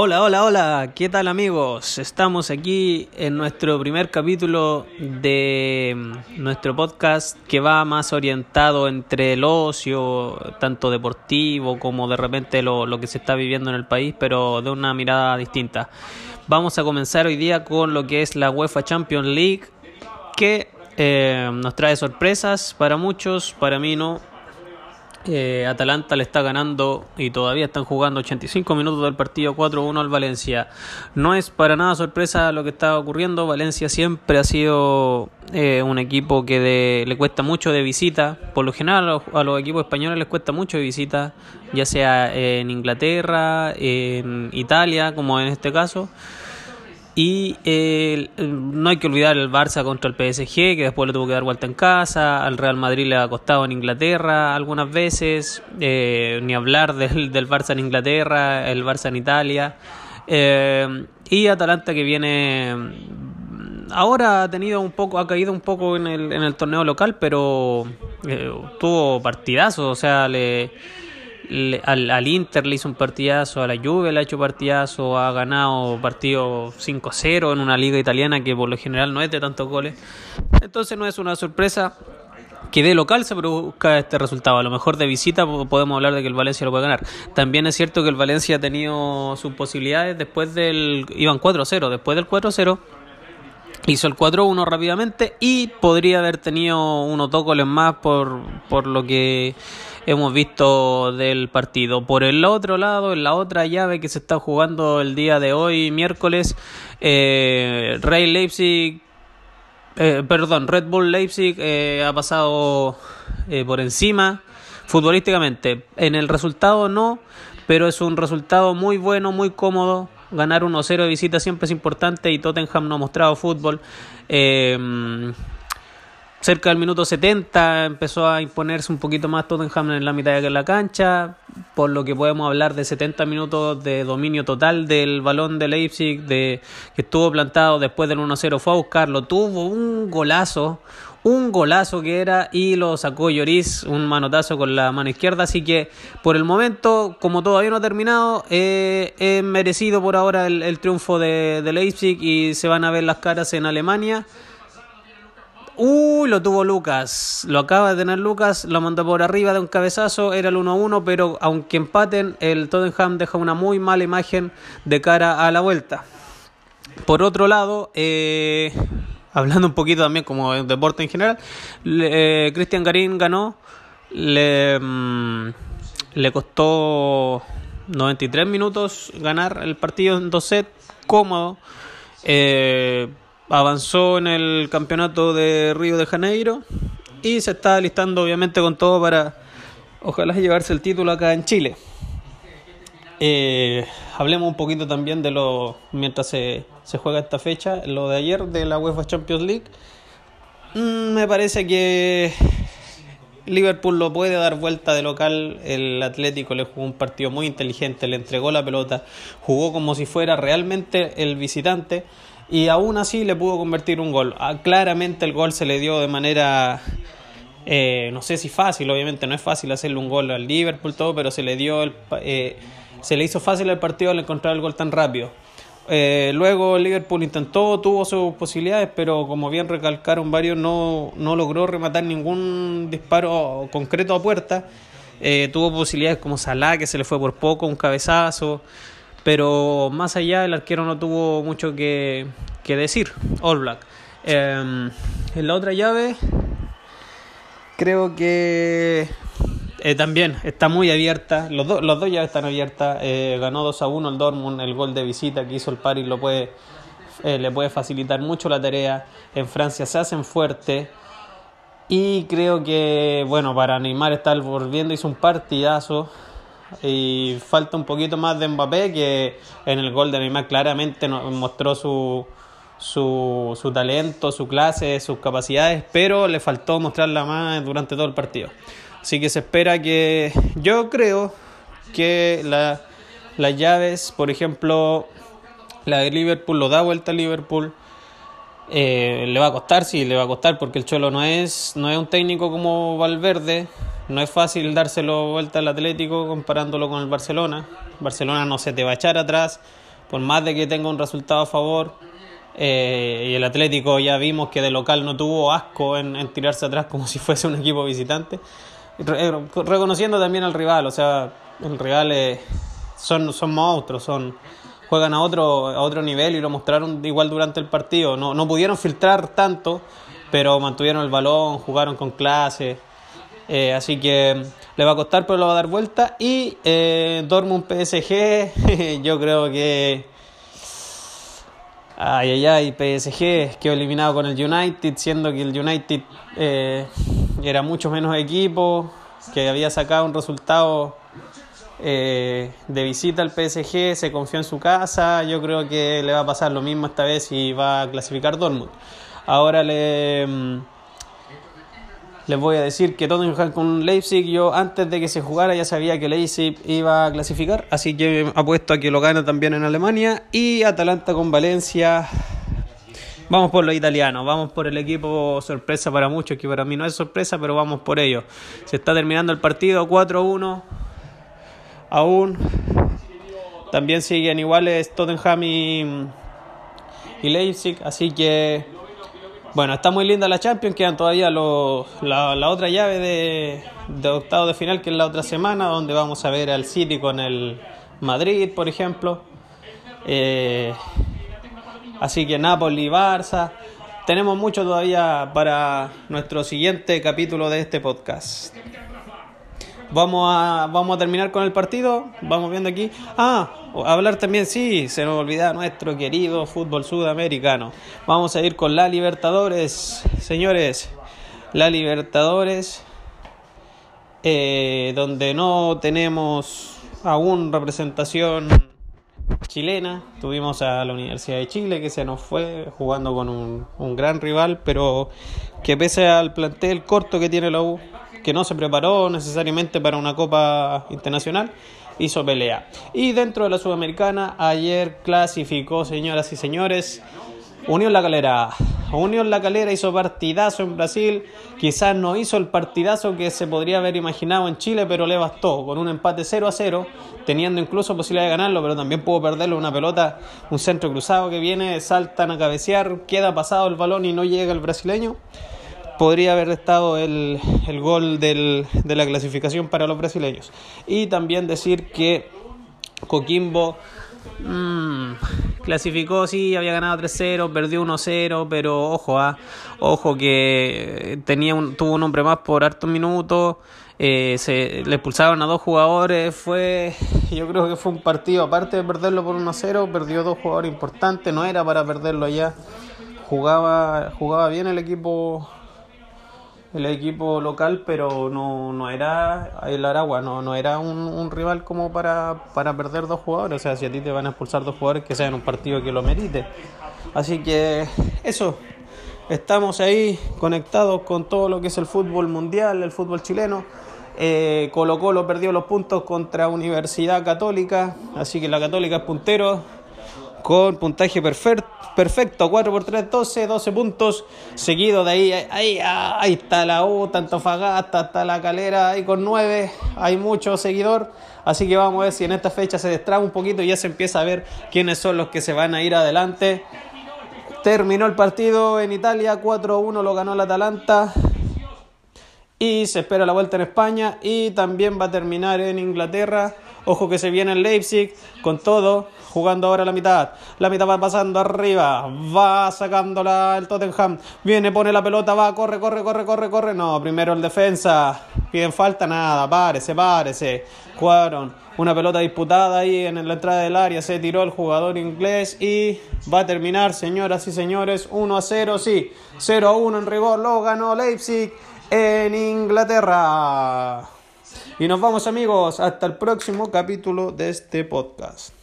Hola, hola, hola, ¿qué tal amigos? Estamos aquí en nuestro primer capítulo de mm, nuestro podcast que va más orientado entre el ocio, tanto deportivo como de repente lo, lo que se está viviendo en el país, pero de una mirada distinta. Vamos a comenzar hoy día con lo que es la UEFA Champions League, que eh, nos trae sorpresas para muchos, para mí no, eh, Atalanta le está ganando y todavía están jugando 85 minutos del partido 4-1 al Valencia. No es para nada sorpresa lo que está ocurriendo. Valencia siempre ha sido eh, un equipo que le cuesta mucho de visita. Por lo general a los, equipos españoles les cuesta mucho de visita, ya sea en Inglaterra, en Italia, como en este caso. Y eh, no hay que olvidar el Barça contra el PSG, que después le tuvo que dar vuelta en casa. Al Real Madrid le ha costado en Inglaterra algunas veces. Eh, ni hablar del, del, Barça en Inglaterra, el Barça en Italia. Eh, y Atalanta que viene. Ahora ha tenido un poco, ha caído un poco en el, en el torneo local, pero tuvo partidazos, o sea, le al, al, Inter le hizo un partidazo, a la Juve le ha hecho partidazo, ha ganado partido 5-0 en una liga italiana que por lo general no es de tantos goles. Entonces no es una sorpresa que de local se produzca este resultado. A lo mejor de visita podemos hablar de que el Valencia lo puede ganar. También es cierto que el Valencia ha tenido sus posibilidades después del... iban 4-0, después del 4-0 hizo el 4-1 rápidamente y podría haber tenido unos dos goles más por, por lo que hemos visto del partido. Por el otro lado, en la otra llave que se está jugando el día de hoy, miércoles, eh, Rey Leipzig, eh, perdón, Red Bull Leipzig eh, ha pasado por encima futbolísticamente. En el resultado no, pero es un resultado muy bueno, muy cómodo. Ganar 1-0 de visita siempre es importante y Tottenham no ha mostrado fútbol. Cerca del minuto 70 empezó a imponerse un poquito más Tottenham en la mitad de la cancha, por lo que podemos hablar de 70 minutos de dominio total del balón de Leipzig, de que estuvo plantado después del 1-0, fue a buscarlo, tuvo un golazo, un golazo que era y lo sacó Lloris, un manotazo con la mano izquierda, así que por el momento, como todavía no ha terminado, eh, es merecido por ahora el, triunfo de, de Leipzig y se van a ver las caras en Alemania. Uy, lo tuvo Lucas. Lo acaba de tener Lucas, lo mandó por arriba de un cabezazo, era el 1-1, pero aunque empaten, el Tottenham deja una muy mala imagen de cara a la vuelta. Por otro lado, eh, hablando un poquito también como de deporte en general, eh, Cristian Garín ganó, le, mm, le costó 93 minutos ganar el partido en dos sets, cómodo. Eh, avanzó en el campeonato de Río de Janeiro y se está listando obviamente con todo para ojalá llevarse el título acá en Chile. Eh, hablemos un poquito también de lo mientras se, se, juega esta fecha, lo de ayer de la UEFA Champions League. Mm, me parece que Liverpool lo puede dar vuelta de local. El Atlético le jugó un partido muy inteligente, le entregó la pelota, jugó como si fuera realmente el visitante y aún así le pudo convertir un gol. Ah, claramente el gol se le dio de manera, eh, no sé si fácil, obviamente no es fácil hacerle un gol al Liverpool, todo, pero se le dio, el, eh, se le hizo fácil el partido al encontrar el gol tan rápido. Eh, luego Liverpool intentó, tuvo sus posibilidades, pero como bien recalcaron varios, no, no logró rematar ningún disparo concreto a puerta. tuvo posibilidades como Salah, que se le fue por poco, un cabezazo. Pero más allá, el arquero no tuvo mucho que, decir. All Black. Em, en la otra llave, creo que eh, también está muy abierta. Los, los dos llaves están abiertas. Eh, ganó 2 a 1 el Dortmund. El gol de visita que hizo el Paris lo puede, eh, le puede facilitar mucho la tarea. En Francia se hacen fuertes. Y creo que, bueno, para Neymar estar volviendo, hizo un partidazo y falta un poquito más de Mbappé que en el gol de Neymar claramente mostró su, su, su talento, su clase, sus capacidades, pero le faltó mostrarla más durante todo el partido. Así que se espera que yo creo que la, las llaves, por ejemplo, la de Liverpool lo da vuelta a Liverpool. Eh, le va a costar, sí, le va a costar porque el Cholo no es, no es un técnico como Valverde, no es fácil dárselo vuelta al Atlético comparándolo con el Barcelona. Barcelona no se te va a echar atrás, por más de que tenga un resultado a favor. Eh, y el Atlético ya vimos que de local no tuvo asco en, tirarse atrás como si fuese un equipo visitante. Reconociendo también al rival, o sea, el rival son, son monstruos, son, juegan a otro, a otro nivel y lo mostraron igual durante el partido. No, no pudieron filtrar tanto, pero mantuvieron el balón, jugaron con clase. Eh, así que le va a costar, pero lo va a dar vuelta. Y eh, Dortmund PSG, yo creo que. Ay, ay, ay, PSG quedó eliminado con el United, siendo que el United eh, era mucho menos equipo, que había sacado un resultado eh, de visita al PSG, se confió en su casa, yo creo que le va a pasar lo mismo esta vez y va a clasificar Dortmund. Ahora le, mm, les voy a decir que Tottenham con Leipzig, yo antes de que se jugara ya sabía que Leipzig iba a clasificar, así que apuesto a que lo gane también en Alemania y Atalanta con Valencia. Vamos por los italianos, vamos por el equipo sorpresa para muchos, que para mí no es sorpresa, pero vamos por ello. Se está terminando el partido 4-1 aún. También siguen iguales Tottenham y, y Leipzig, así que bueno, está muy linda la Champions, quedan todavía la, otra llave de, de octavo de final, que es la otra semana, donde vamos a ver al City con el Madrid, por ejemplo. Eh, así que Napoli, Barça. Tenemos mucho todavía para nuestro siguiente capítulo de este podcast. Vamos a, vamos a terminar con el partido. Vamos viendo aquí. Ah, hablar también, sí, se nos olvida nuestro querido fútbol sudamericano. Vamos a ir con la Libertadores, señores. La Libertadores, eh, donde no tenemos aún representación chilena. Tuvimos a la Universidad de Chile que se nos fue jugando con un, un gran rival, pero que pese al plantel corto que tiene la U, que no se preparó necesariamente para una Copa Internacional, hizo pelea. Y dentro de la Sudamericana, ayer clasificó, señoras y señores, Unión La Calera. Unión La Calera hizo partidazo en Brasil. Quizás no hizo el partidazo que se podría haber imaginado en Chile, pero le bastó con un empate 0 a 0, teniendo incluso posibilidad de ganarlo, pero también pudo perderlo una pelota, un centro cruzado que viene, saltan a cabecear, queda pasado el balón y no llega el brasileño podría haber estado el, el gol de la clasificación para los brasileños. Y también decir que Coquimbo mmm, clasificó, sí, había ganado 3-0, perdió 1-0, pero ojo, ah, ojo que tenía un, tuvo un hombre más por hartos minutos. Eh, se le expulsaron a dos jugadores, fue yo creo que fue un partido, aparte de perderlo por 1-0, perdió dos jugadores importantes, no era para perderlo allá, jugaba, jugaba bien el equipo el equipo local, pero no, no era el Aragua, no, no era un, un, rival como para, para perder dos jugadores. O sea, si a ti te van a expulsar dos jugadores, que sea en un partido que lo merite. Así que eso, estamos ahí conectados con todo lo que es el fútbol mundial, el fútbol chileno. Eh, Colo Colo perdió los puntos contra Universidad Católica, así que la Católica es puntero con puntaje perfecto perfecto, 4 por 3, 12, 12 puntos, seguido de ahí, ahí, ahí está la U, tanto Fagasta, está la Calera, ahí con 9, hay mucho seguidor, así que vamos a ver si en esta fecha se destraba un poquito y ya se empieza a ver quiénes son los que se van a ir adelante. Terminó el partido en Italia, 4-1 lo ganó el Atalanta y se espera la vuelta en España y también va a terminar en Inglaterra. Ojo que se viene en Leipzig con todo jugando ahora la mitad. La mitad va pasando arriba, va sacándola el Tottenham. Viene, pone la pelota, va, corre, corre, corre, corre, corre. No, primero el defensa. Piden falta, nada, párese, párese. Jugaron una pelota disputada ahí en la entrada del área. Se tiró el jugador inglés y va a terminar, señoras y señores, 1 a 0, sí. 0 a 1 en rigor, lo ganó Leipzig en Inglaterra. Y nos vamos amigos, hasta el próximo capítulo de este podcast.